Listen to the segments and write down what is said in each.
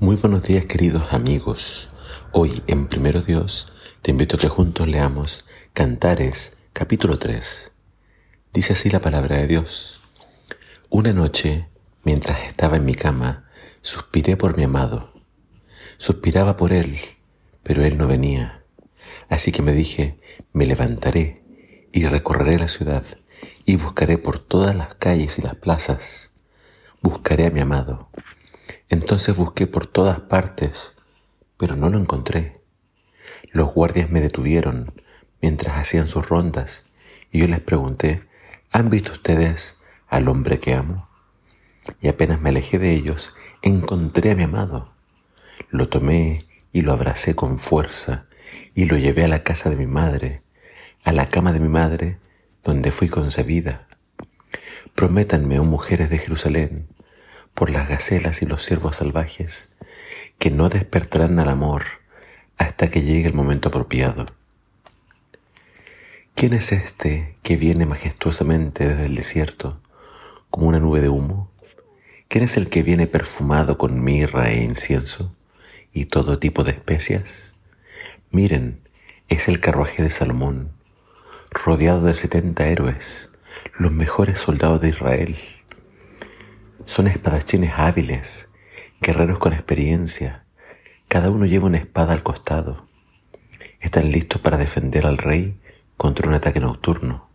Muy buenos días queridos amigos. Hoy en Primero Dios te invito a que juntos leamos Cantares capítulo 3. Dice así la palabra de Dios. Una noche, mientras estaba en mi cama, suspiré por mi amado. Suspiraba por él, pero él no venía. Así que me dije, me levantaré y recorreré la ciudad y buscaré por todas las calles y las plazas. Buscaré a mi amado entonces busqué por todas partes, pero no lo encontré. Los guardias me detuvieron mientras hacían sus rondas y yo les pregunté, ¿han visto ustedes al hombre que amo? Y apenas me alejé de ellos, encontré a mi amado. Lo tomé y lo abracé con fuerza y lo llevé a la casa de mi madre, a la cama de mi madre, donde fui concebida. Prométanme, oh mujeres de Jerusalén, por las gacelas y los ciervos salvajes, que no despertarán al amor hasta que llegue el momento apropiado. ¿Quién es este que viene majestuosamente desde el desierto como una nube de humo? ¿Quién es el que viene perfumado con mirra e incienso y todo tipo de especias? Miren, es el carruaje de Salomón, rodeado de setenta héroes, los mejores soldados de Israel. Son espadachines hábiles, guerreros con experiencia. Cada uno lleva una espada al costado. Están listos para defender al rey contra un ataque nocturno.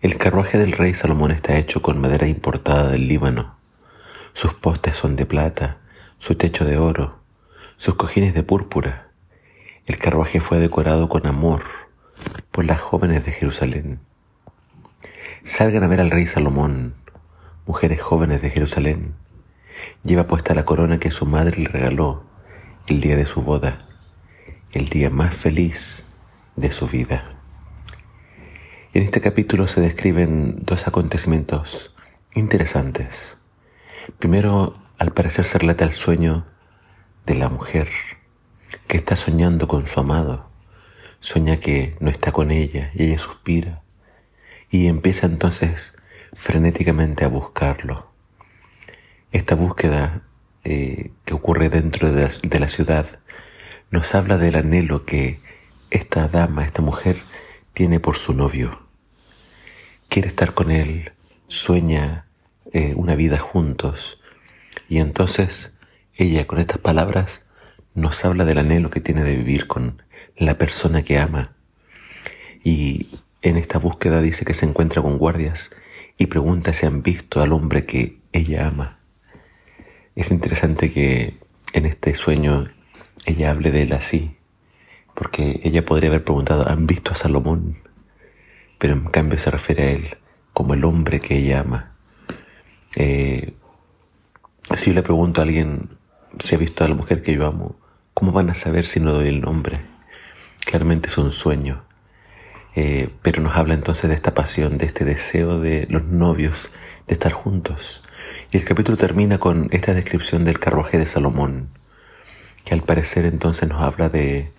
El carruaje del rey Salomón está hecho con madera importada del Líbano. Sus postes son de plata, su techo de oro, sus cojines de púrpura. El carruaje fue decorado con amor por las jóvenes de Jerusalén. Salgan a ver al rey Salomón, mujeres jóvenes de Jerusalén, lleva puesta la corona que su madre le regaló el día de su boda, el día más feliz de su vida. En este capítulo se describen dos acontecimientos interesantes. Primero, al parecer se relata el sueño de la mujer que está soñando con su amado. Sueña que no está con ella y ella suspira. Y empieza entonces frenéticamente a buscarlo. Esta búsqueda eh, que ocurre dentro de la, ciudad nos habla del anhelo que esta dama, esta mujer, tiene por su novio. Quiere estar con él, sueña eh, una vida juntos. Y entonces ella con estas palabras nos habla del anhelo que tiene de vivir con la persona que ama. Y en esta búsqueda dice que se encuentra con guardias y pregunta si han visto al hombre que ella ama. Es interesante que en este sueño ella hable de él así, porque ella podría haber preguntado, ¿han visto a Salomón? Pero en cambio se refiere a él como el hombre que ella ama. Eh, si yo le pregunto a alguien si ha visto a la mujer que yo amo, ¿cómo van a saber si no doy el nombre? Claramente es un sueño. Eh, pero nos habla entonces de esta pasión, de este deseo de los novios de estar juntos. Y el capítulo termina con esta descripción del carruaje de Salomón, que al parecer entonces nos habla de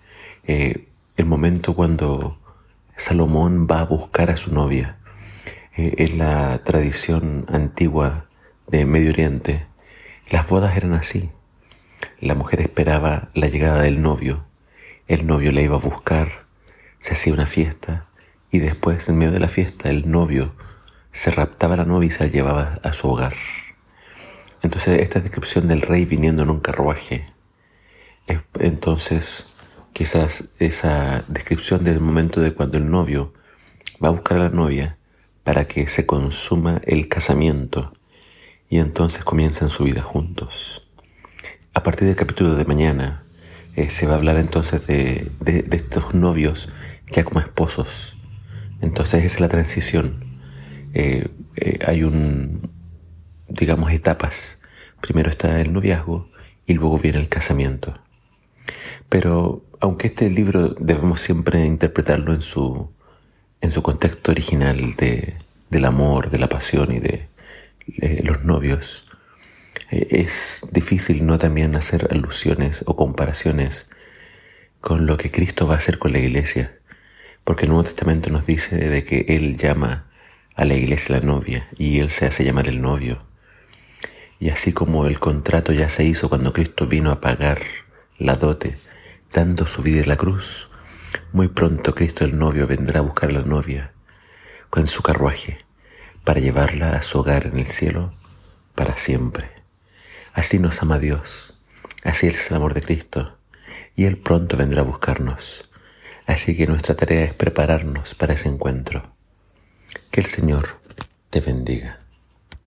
eh, el momento cuando Salomón va a buscar a su novia. Eh, en la tradición antigua de Medio Oriente, las bodas eran así. La mujer esperaba la llegada del novio, el novio la iba a buscar, se hacía una fiesta y después, en medio de la fiesta, el novio se raptaba a la novia y se la llevaba a su hogar. Entonces, esta descripción del rey viniendo en un carruaje, entonces, quizás esa descripción del momento de cuando el novio va a buscar a la novia para que se consuma el casamiento y entonces comienzan su vida juntos. A partir del capítulo de mañana, eh, se va a hablar entonces de, estos novios ya como esposos. Entonces esa es la transición. Eh, eh, hay un, digamos, etapas. Primero está el noviazgo y luego viene el casamiento. Pero aunque este libro debemos siempre interpretarlo en su, en su contexto original de, del amor, de la pasión y de los novios, es difícil no también hacer alusiones o comparaciones con lo que Cristo va a hacer con la iglesia, porque el Nuevo Testamento nos dice de que Él llama a la iglesia la novia y Él se hace llamar el novio. Y así como el contrato ya se hizo cuando Cristo vino a pagar la dote, dando su vida en la cruz, muy pronto Cristo el novio vendrá a buscar a la novia con su carruaje para llevarla a su hogar en el cielo para siempre. Así nos ama Dios, así es el amor de Cristo, y Él pronto vendrá a buscarnos. Así que nuestra tarea es prepararnos para ese encuentro. Que el Señor te bendiga.